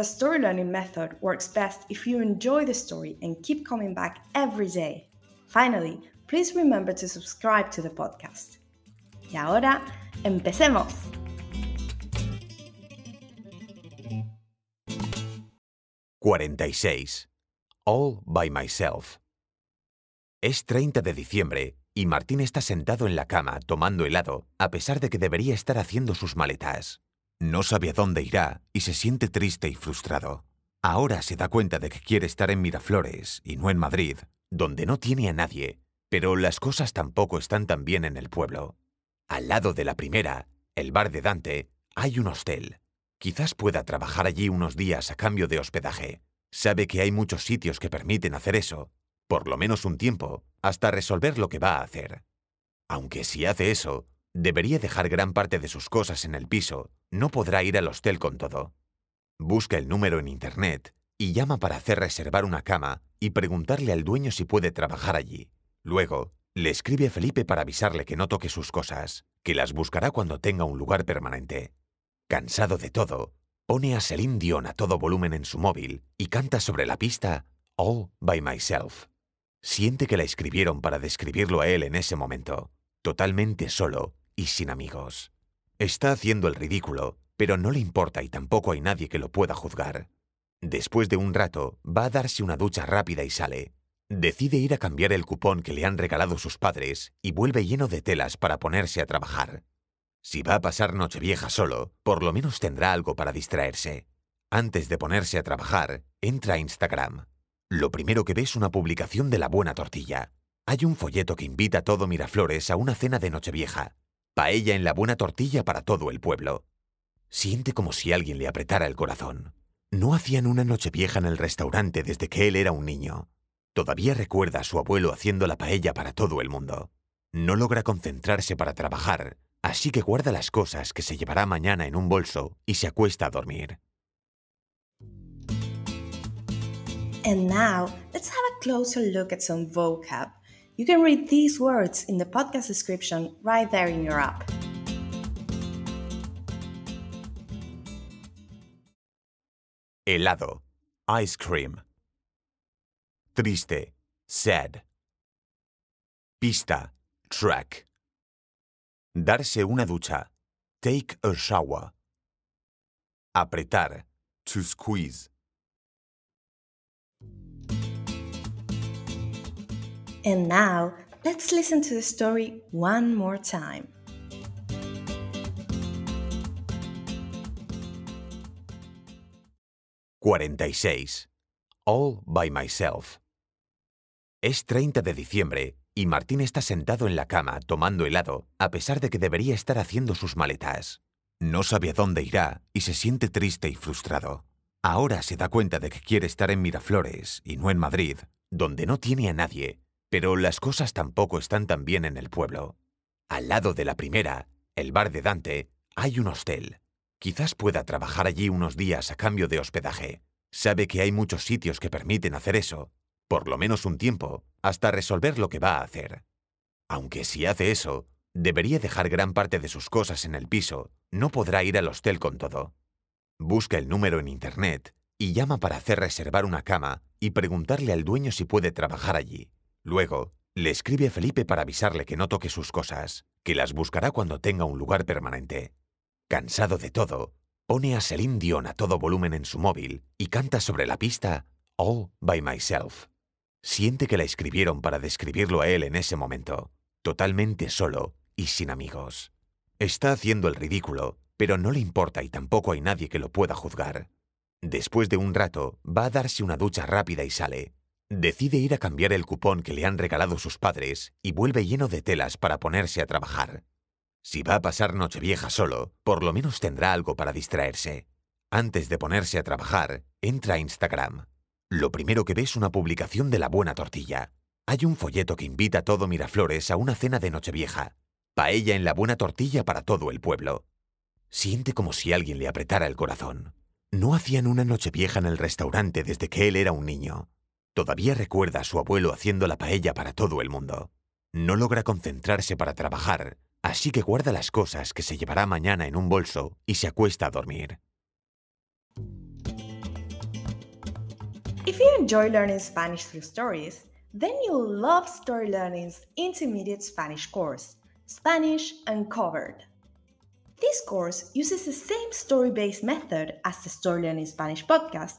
the story learning method works best if you enjoy the story and keep coming back every day. Finally, please remember to subscribe to the podcast. Y ahora, empecemos. «46. All by myself. Es 30 de diciembre y Martín está sentado en la cama tomando helado a pesar de que debería estar haciendo sus maletas. No sabe a dónde irá y se siente triste y frustrado. Ahora se da cuenta de que quiere estar en Miraflores y no en Madrid, donde no tiene a nadie, pero las cosas tampoco están tan bien en el pueblo. Al lado de la primera, el bar de Dante, hay un hostel. Quizás pueda trabajar allí unos días a cambio de hospedaje. Sabe que hay muchos sitios que permiten hacer eso, por lo menos un tiempo, hasta resolver lo que va a hacer. Aunque si hace eso, debería dejar gran parte de sus cosas en el piso, no podrá ir al hostel con todo. Busca el número en Internet y llama para hacer reservar una cama y preguntarle al dueño si puede trabajar allí. Luego, le escribe a Felipe para avisarle que no toque sus cosas, que las buscará cuando tenga un lugar permanente. Cansado de todo, pone a Celine Dion a todo volumen en su móvil y canta sobre la pista All by Myself. Siente que la escribieron para describirlo a él en ese momento, totalmente solo y sin amigos. Está haciendo el ridículo, pero no le importa y tampoco hay nadie que lo pueda juzgar. Después de un rato, va a darse una ducha rápida y sale. Decide ir a cambiar el cupón que le han regalado sus padres y vuelve lleno de telas para ponerse a trabajar. Si va a pasar Nochevieja solo, por lo menos tendrá algo para distraerse. Antes de ponerse a trabajar, entra a Instagram. Lo primero que ve es una publicación de la buena tortilla. Hay un folleto que invita a todo Miraflores a una cena de Nochevieja. Paella en la buena tortilla para todo el pueblo. Siente como si alguien le apretara el corazón. No hacían una Nochevieja en el restaurante desde que él era un niño. Todavía recuerda a su abuelo haciendo la paella para todo el mundo. No logra concentrarse para trabajar así que guarda las cosas que se llevará mañana en un bolso y se acuesta a dormir. And now, let's have a closer look at some vocab. You can read these words in the podcast description right there in your app. Helado, ice cream. Triste, sad. Pista, track. Darse una ducha. Take a shower. Apretar. To squeeze. And now, let's listen to the story one more time. «46. All by myself. Es 30 de diciembre y Martín está sentado en la cama tomando helado a pesar de que debería estar haciendo sus maletas. No sabe a dónde irá y se siente triste y frustrado. Ahora se da cuenta de que quiere estar en Miraflores y no en Madrid, donde no tiene a nadie, pero las cosas tampoco están tan bien en el pueblo. Al lado de la primera, el bar de Dante, hay un hostel. Quizás pueda trabajar allí unos días a cambio de hospedaje. Sabe que hay muchos sitios que permiten hacer eso, por lo menos un tiempo, hasta resolver lo que va a hacer. Aunque si hace eso, debería dejar gran parte de sus cosas en el piso, no podrá ir al hostel con todo. Busca el número en Internet y llama para hacer reservar una cama y preguntarle al dueño si puede trabajar allí. Luego, le escribe a Felipe para avisarle que no toque sus cosas, que las buscará cuando tenga un lugar permanente. Cansado de todo, pone a Celine Dion a todo volumen en su móvil y canta sobre la pista All by Myself. Siente que la escribieron para describirlo a él en ese momento, totalmente solo y sin amigos. Está haciendo el ridículo, pero no le importa y tampoco hay nadie que lo pueda juzgar. Después de un rato, va a darse una ducha rápida y sale. Decide ir a cambiar el cupón que le han regalado sus padres y vuelve lleno de telas para ponerse a trabajar. Si va a pasar Nochevieja solo, por lo menos tendrá algo para distraerse. Antes de ponerse a trabajar, entra a Instagram. Lo primero que ve es una publicación de la buena tortilla. Hay un folleto que invita a todo Miraflores a una cena de Nochevieja. Paella en la buena tortilla para todo el pueblo. Siente como si alguien le apretara el corazón. No hacían una Nochevieja en el restaurante desde que él era un niño. Todavía recuerda a su abuelo haciendo la paella para todo el mundo. No logra concentrarse para trabajar Así que guarda las cosas que se llevará mañana en un bolso y se acuesta a dormir. If you enjoy learning Spanish through stories, then you'll love Story Learning's intermediate Spanish course, Spanish Uncovered. This course uses the same story based method as the Story Learning Spanish podcast